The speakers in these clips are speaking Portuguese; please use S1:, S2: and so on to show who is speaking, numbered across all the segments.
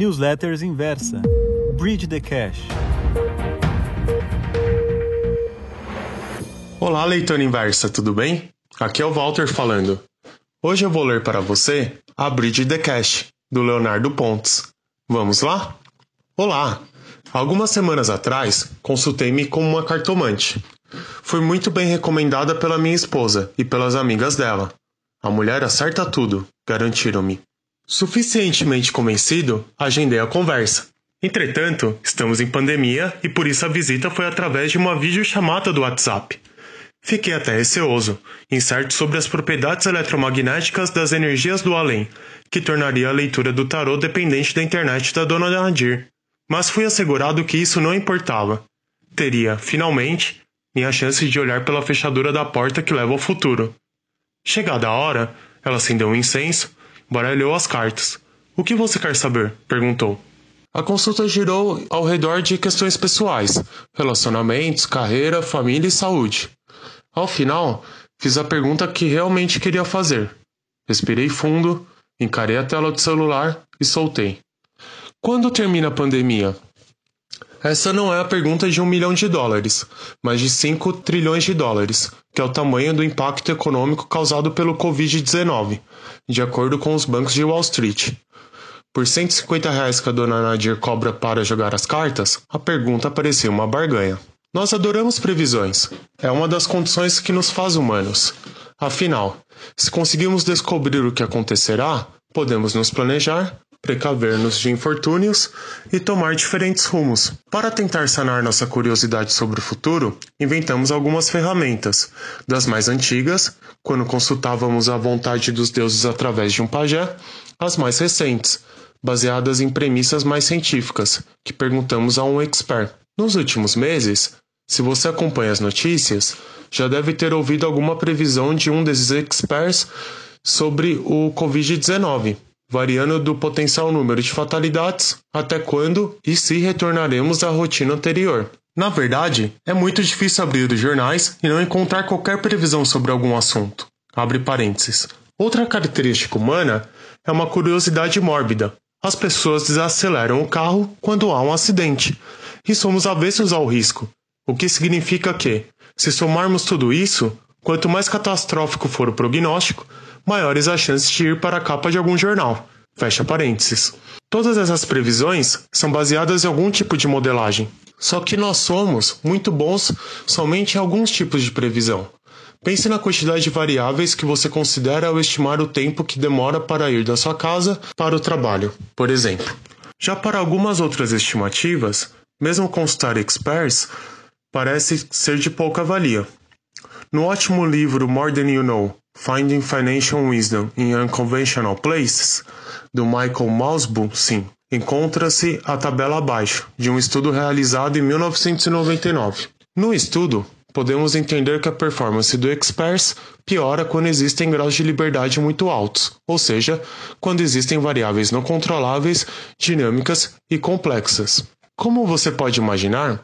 S1: Newsletters Inversa. Bridge the Cash.
S2: Olá, leitor inversa, tudo bem? Aqui é o Walter falando. Hoje eu vou ler para você A Bridge the Cash, do Leonardo Pontes. Vamos lá? Olá! Algumas semanas atrás, consultei-me como uma cartomante. Fui muito bem recomendada pela minha esposa e pelas amigas dela. A mulher acerta tudo, garantiram-me. Suficientemente convencido, agendei a conversa. Entretanto, estamos em pandemia e por isso a visita foi através de uma videochamada do WhatsApp. Fiquei até receoso, incerto sobre as propriedades eletromagnéticas das energias do além, que tornaria a leitura do tarô dependente da internet da dona Nadir. Mas fui assegurado que isso não importava. Teria, finalmente, minha chance de olhar pela fechadura da porta que leva ao futuro. Chegada a hora, ela acendeu um incenso, baralhou as cartas. O que você quer saber? perguntou. A consulta girou ao redor de questões pessoais, relacionamentos, carreira, família e saúde. Ao final, fiz a pergunta que realmente queria fazer. Respirei fundo, encarei a tela do celular e soltei. Quando termina a pandemia? Essa não é a pergunta de um milhão de dólares, mas de 5 trilhões de dólares, que é o tamanho do impacto econômico causado pelo Covid-19, de acordo com os bancos de Wall Street. Por 150 reais que a dona Nadir cobra para jogar as cartas, a pergunta parecia uma barganha. Nós adoramos previsões. É uma das condições que nos faz humanos. Afinal, se conseguimos descobrir o que acontecerá, podemos nos planejar, precaver-nos de infortúnios e tomar diferentes rumos. Para tentar sanar nossa curiosidade sobre o futuro, inventamos algumas ferramentas, das mais antigas, quando consultávamos a vontade dos deuses através de um pajé, às mais recentes, baseadas em premissas mais científicas, que perguntamos a um expert. Nos últimos meses, se você acompanha as notícias, já deve ter ouvido alguma previsão de um desses experts sobre o Covid-19, variando do potencial número de fatalidades até quando e se retornaremos à rotina anterior. Na verdade, é muito difícil abrir os jornais e não encontrar qualquer previsão sobre algum assunto. Abre parênteses. Outra característica humana é uma curiosidade mórbida. As pessoas desaceleram o carro quando há um acidente, e somos avessos ao risco, o que significa que, se somarmos tudo isso, quanto mais catastrófico for o prognóstico, maiores as chances de ir para a capa de algum jornal. Fecha parênteses. Todas essas previsões são baseadas em algum tipo de modelagem. Só que nós somos muito bons somente em alguns tipos de previsão. Pense na quantidade de variáveis que você considera ao estimar o tempo que demora para ir da sua casa para o trabalho, por exemplo. Já para algumas outras estimativas, mesmo consultar experts parece ser de pouca valia. No ótimo livro More Than You Know, Finding Financial Wisdom in Unconventional Places, do Michael Mausbu, sim, encontra-se a tabela abaixo, de um estudo realizado em 1999. No estudo, podemos entender que a performance do Experts piora quando existem graus de liberdade muito altos, ou seja, quando existem variáveis não controláveis, dinâmicas e complexas. Como você pode imaginar,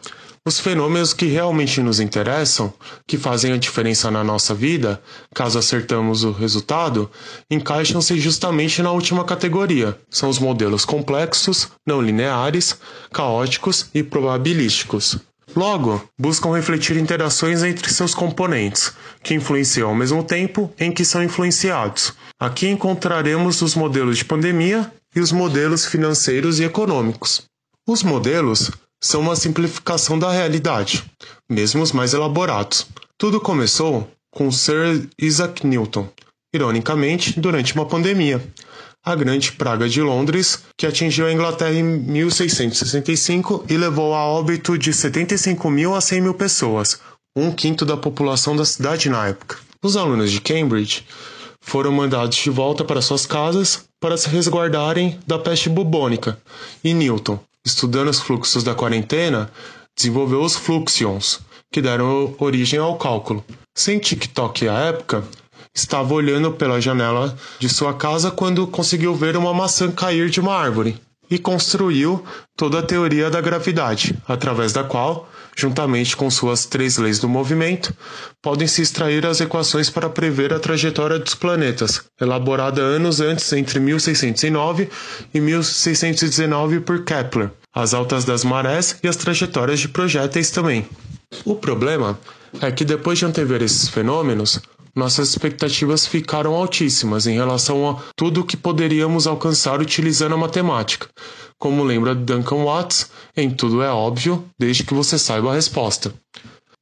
S2: os fenômenos que realmente nos interessam, que fazem a diferença na nossa vida, caso acertamos o resultado, encaixam-se justamente na última categoria. São os modelos complexos, não lineares, caóticos e probabilísticos. Logo, buscam refletir interações entre seus componentes, que influenciam ao mesmo tempo em que são influenciados. Aqui encontraremos os modelos de pandemia e os modelos financeiros e econômicos. Os modelos são uma simplificação da realidade, mesmo os mais elaborados. Tudo começou com Sir Isaac Newton, ironicamente, durante uma pandemia, a Grande Praga de Londres, que atingiu a Inglaterra em 1665 e levou a óbito de 75 mil a 100 mil pessoas, um quinto da população da cidade na época. Os alunos de Cambridge foram mandados de volta para suas casas para se resguardarem da peste bubônica, e Newton, estudando os fluxos da quarentena, desenvolveu os fluxions, que deram origem ao cálculo. Sem TikTok à época, estava olhando pela janela de sua casa quando conseguiu ver uma maçã cair de uma árvore. E construiu toda a teoria da gravidade, através da qual, juntamente com suas três leis do movimento, podem se extrair as equações para prever a trajetória dos planetas, elaborada anos antes entre 1609 e 1619 por Kepler, as altas das marés e as trajetórias de projéteis também. O problema é que depois de antever esses fenômenos, nossas expectativas ficaram altíssimas em relação a tudo o que poderíamos alcançar utilizando a matemática. Como lembra Duncan Watts, em tudo é óbvio, desde que você saiba a resposta.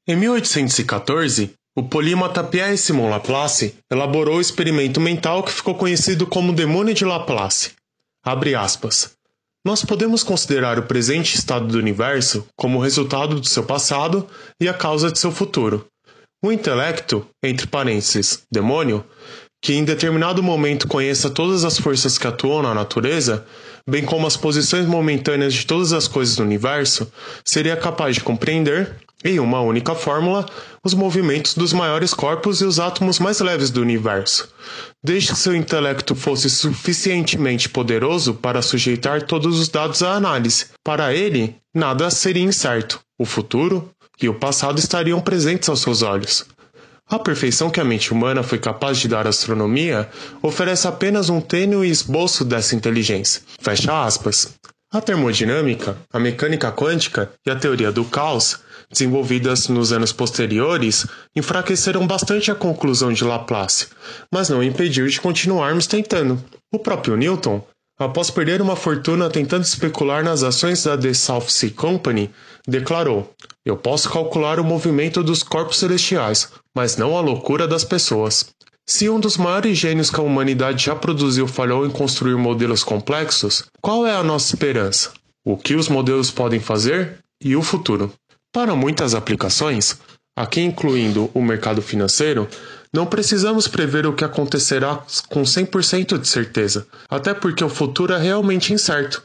S2: Em 1814, o polímata Pierre Simon Laplace elaborou o experimento mental que ficou conhecido como demônio de Laplace. Abre aspas. Nós podemos considerar o presente estado do universo como resultado do seu passado e a causa de seu futuro. O intelecto, entre parênteses, demônio, que em determinado momento conheça todas as forças que atuam na natureza, bem como as posições momentâneas de todas as coisas do universo, seria capaz de compreender, em uma única fórmula, os movimentos dos maiores corpos e os átomos mais leves do universo, desde que seu intelecto fosse suficientemente poderoso para sujeitar todos os dados à análise. Para ele, nada seria incerto: o futuro, e o passado estariam presentes aos seus olhos. A perfeição que a mente humana foi capaz de dar à astronomia oferece apenas um tênue esboço dessa inteligência. Fecha aspas. A termodinâmica, a mecânica quântica e a teoria do caos, desenvolvidas nos anos posteriores, enfraqueceram bastante a conclusão de Laplace, mas não impediu de continuarmos tentando. O próprio Newton, após perder uma fortuna tentando especular nas ações da The South Sea Company, declarou: Eu posso calcular o movimento dos corpos celestiais, mas não a loucura das pessoas. Se um dos maiores gênios que a humanidade já produziu falhou em construir modelos complexos, qual é a nossa esperança? O que os modelos podem fazer e o futuro? Para muitas aplicações, aqui incluindo o mercado financeiro, não precisamos prever o que acontecerá com 100% de certeza, até porque o futuro é realmente incerto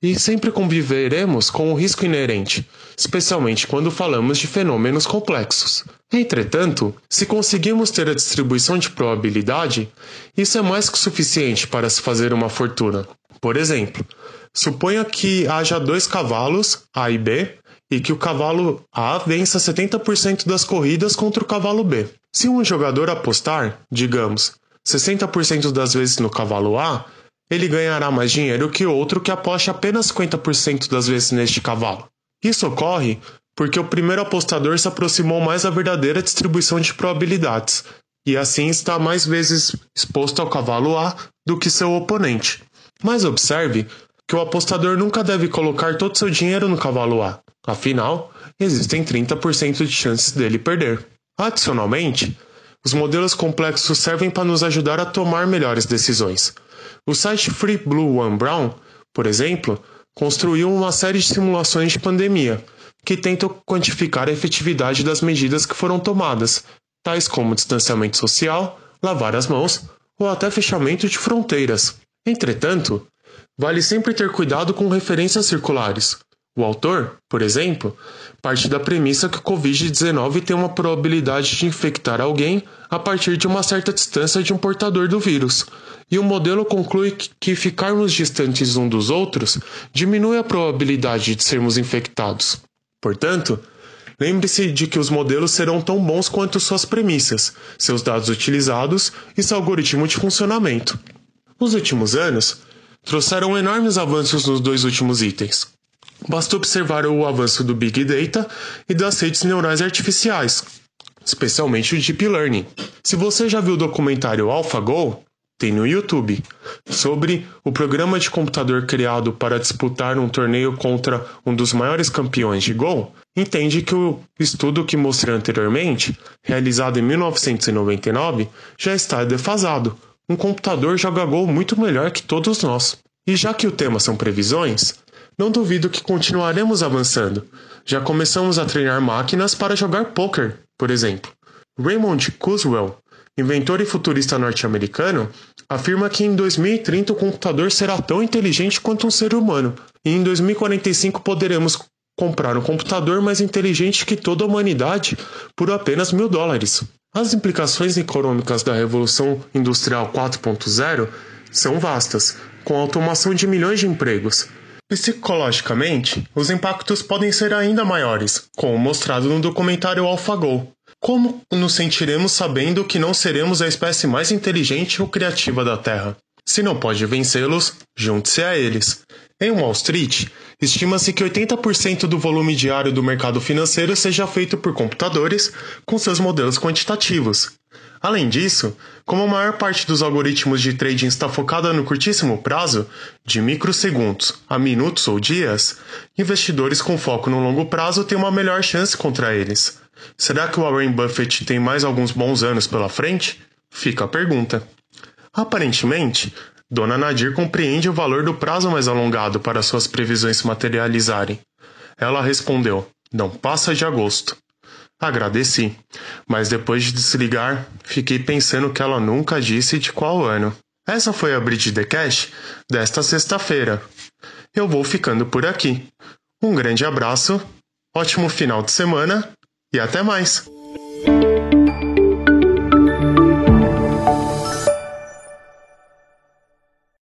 S2: e sempre conviveremos com o risco inerente, especialmente quando falamos de fenômenos complexos. Entretanto, se conseguirmos ter a distribuição de probabilidade, isso é mais que suficiente para se fazer uma fortuna. Por exemplo, suponha que haja dois cavalos, A e B, e que o cavalo A vença 70% das corridas contra o cavalo B. Se um jogador apostar, digamos, 60% das vezes no cavalo A, ele ganhará mais dinheiro que outro que aposte apenas 50% das vezes neste cavalo. Isso ocorre porque o primeiro apostador se aproximou mais da verdadeira distribuição de probabilidades e assim está mais vezes exposto ao cavalo A do que seu oponente. Mas observe que o apostador nunca deve colocar todo seu dinheiro no cavalo A, afinal, existem 30% de chances dele perder. Adicionalmente, os modelos complexos servem para nos ajudar a tomar melhores decisões. O site Free Blue One Brown, por exemplo, construiu uma série de simulações de pandemia que tentam quantificar a efetividade das medidas que foram tomadas, tais como distanciamento social, lavar as mãos ou até fechamento de fronteiras. Entretanto, vale sempre ter cuidado com referências circulares. O autor, por exemplo, parte da premissa que o Covid-19 tem uma probabilidade de infectar alguém a partir de uma certa distância de um portador do vírus, e o modelo conclui que ficarmos distantes um dos outros diminui a probabilidade de sermos infectados. Portanto, lembre-se de que os modelos serão tão bons quanto suas premissas, seus dados utilizados e seu algoritmo de funcionamento. Os últimos anos trouxeram enormes avanços nos dois últimos itens. Basta observar o avanço do Big Data e das redes neurais artificiais, especialmente o Deep Learning. Se você já viu o documentário AlphaGo, tem no YouTube, sobre o programa de computador criado para disputar um torneio contra um dos maiores campeões de Go, entende que o estudo que mostrei anteriormente, realizado em 1999, já está defasado. Um computador joga Go muito melhor que todos nós. E já que o tema são previsões, não duvido que continuaremos avançando. Já começamos a treinar máquinas para jogar poker, por exemplo. Raymond Kurzweil inventor e futurista norte-americano, afirma que em 2030 o computador será tão inteligente quanto um ser humano, e em 2045 poderemos comprar um computador mais inteligente que toda a humanidade por apenas mil dólares. As implicações econômicas da Revolução Industrial 4.0 são vastas, com a automação de milhões de empregos, Psicologicamente, os impactos podem ser ainda maiores, como mostrado no documentário AlphaGo. Como nos sentiremos sabendo que não seremos a espécie mais inteligente ou criativa da Terra? Se não pode vencê-los, junte-se a eles. Em Wall Street, estima-se que 80% do volume diário do mercado financeiro seja feito por computadores com seus modelos quantitativos. Além disso, como a maior parte dos algoritmos de trading está focada no curtíssimo prazo, de microsegundos a minutos ou dias, investidores com foco no longo prazo têm uma melhor chance contra eles. Será que o Warren Buffett tem mais alguns bons anos pela frente? Fica a pergunta. Aparentemente, Dona Nadir compreende o valor do prazo mais alongado para suas previsões se materializarem. Ela respondeu: Não passa de agosto. Agradeci, mas depois de desligar, fiquei pensando que ela nunca disse de qual ano. Essa foi a Bridge The Cash desta sexta-feira. Eu vou ficando por aqui. Um grande abraço, ótimo final de semana e até mais!